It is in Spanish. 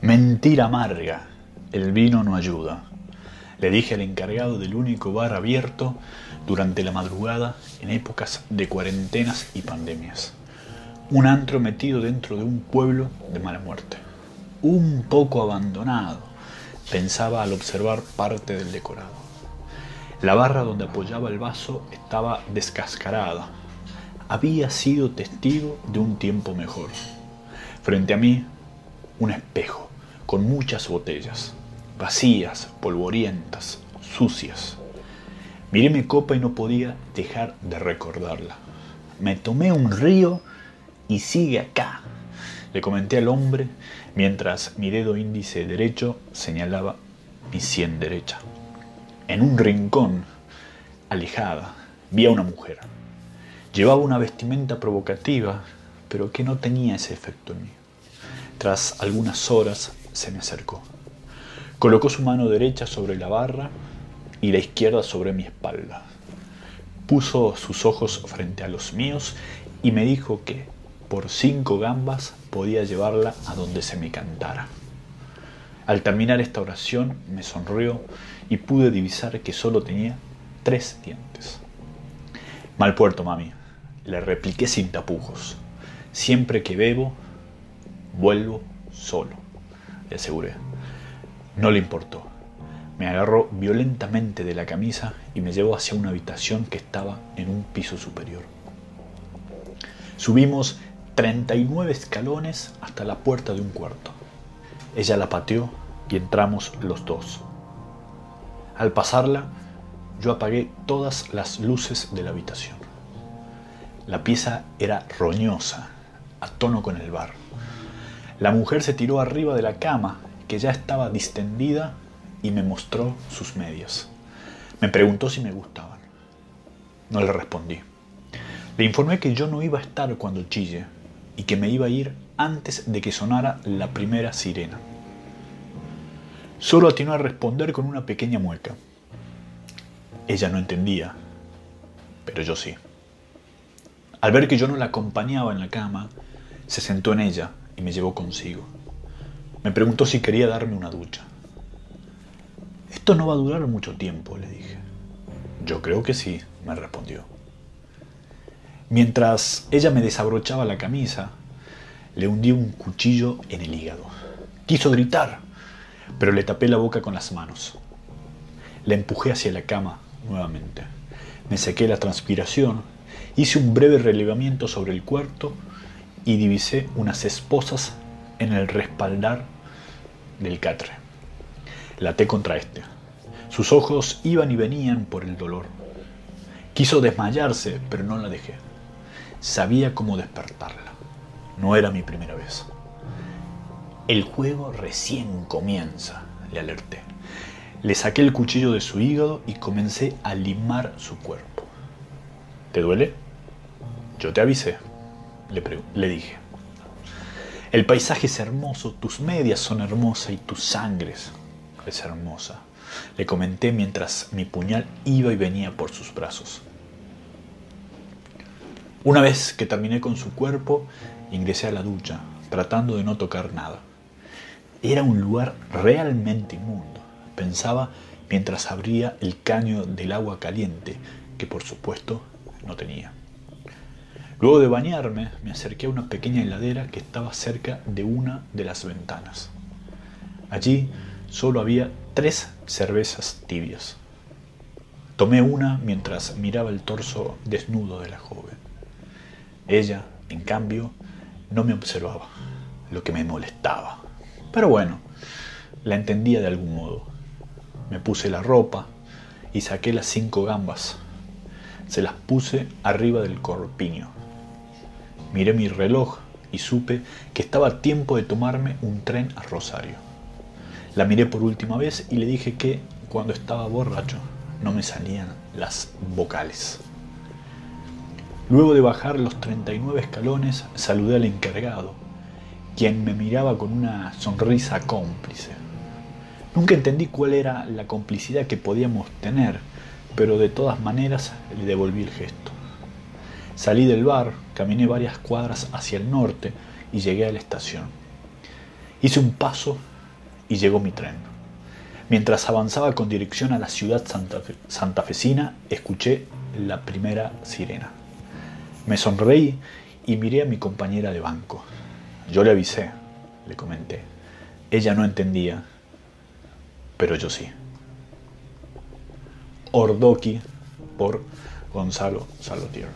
Mentira amarga, el vino no ayuda. Le dije al encargado del único bar abierto durante la madrugada en épocas de cuarentenas y pandemias. Un antro metido dentro de un pueblo de mala muerte. Un poco abandonado, pensaba al observar parte del decorado. La barra donde apoyaba el vaso estaba descascarada. Había sido testigo de un tiempo mejor. Frente a mí, un espejo con muchas botellas, vacías, polvorientas, sucias. Miré mi copa y no podía dejar de recordarla. Me tomé un río y sigue acá, le comenté al hombre mientras mi dedo índice derecho señalaba mi sien derecha. En un rincón, alejada, vi a una mujer. Llevaba una vestimenta provocativa, pero que no tenía ese efecto en mí. Tras algunas horas se me acercó. Colocó su mano derecha sobre la barra y la izquierda sobre mi espalda. Puso sus ojos frente a los míos y me dijo que por cinco gambas podía llevarla a donde se me cantara. Al terminar esta oración me sonrió y pude divisar que solo tenía tres dientes. Mal puerto, mami, le repliqué sin tapujos. Siempre que bebo, vuelvo solo le aseguré. No le importó. Me agarró violentamente de la camisa y me llevó hacia una habitación que estaba en un piso superior. Subimos 39 escalones hasta la puerta de un cuarto. Ella la pateó y entramos los dos. Al pasarla, yo apagué todas las luces de la habitación. La pieza era roñosa, a tono con el bar. La mujer se tiró arriba de la cama, que ya estaba distendida, y me mostró sus medias. Me preguntó si me gustaban. No le respondí. Le informé que yo no iba a estar cuando chille y que me iba a ir antes de que sonara la primera sirena. Solo atinó a responder con una pequeña mueca. Ella no entendía, pero yo sí. Al ver que yo no la acompañaba en la cama, se sentó en ella y me llevó consigo. Me preguntó si quería darme una ducha. Esto no va a durar mucho tiempo, le dije. Yo creo que sí, me respondió. Mientras ella me desabrochaba la camisa, le hundí un cuchillo en el hígado. Quiso gritar, pero le tapé la boca con las manos. La empujé hacia la cama nuevamente. Me sequé la transpiración, hice un breve relevamiento sobre el cuarto y divisé unas esposas en el respaldar del catre. Laté contra este. Sus ojos iban y venían por el dolor. Quiso desmayarse, pero no la dejé. Sabía cómo despertarla. No era mi primera vez. El juego recién comienza, le alerté. Le saqué el cuchillo de su hígado y comencé a limar su cuerpo. ¿Te duele? Yo te avisé le, dije. El paisaje es hermoso, tus medias son hermosas y tu sangre es hermosa, le comenté mientras mi puñal iba y venía por sus brazos. Una vez que terminé con su cuerpo, ingresé a la ducha, tratando de no tocar nada. Era un lugar realmente inmundo, pensaba mientras abría el caño del agua caliente, que por supuesto no tenía. Luego de bañarme, me acerqué a una pequeña heladera que estaba cerca de una de las ventanas. Allí solo había tres cervezas tibias. Tomé una mientras miraba el torso desnudo de la joven. Ella, en cambio, no me observaba, lo que me molestaba. Pero bueno, la entendía de algún modo. Me puse la ropa y saqué las cinco gambas. Se las puse arriba del corpiño Miré mi reloj y supe que estaba tiempo de tomarme un tren a Rosario. La miré por última vez y le dije que cuando estaba borracho no me salían las vocales. Luego de bajar los 39 escalones, saludé al encargado, quien me miraba con una sonrisa cómplice. Nunca entendí cuál era la complicidad que podíamos tener, pero de todas maneras le devolví el gesto. Salí del bar, caminé varias cuadras hacia el norte y llegué a la estación. Hice un paso y llegó mi tren. Mientras avanzaba con dirección a la ciudad santafesina, escuché la primera sirena. Me sonreí y miré a mi compañera de banco. Yo le avisé, le comenté. Ella no entendía, pero yo sí. Ordoqui por Gonzalo Salotier.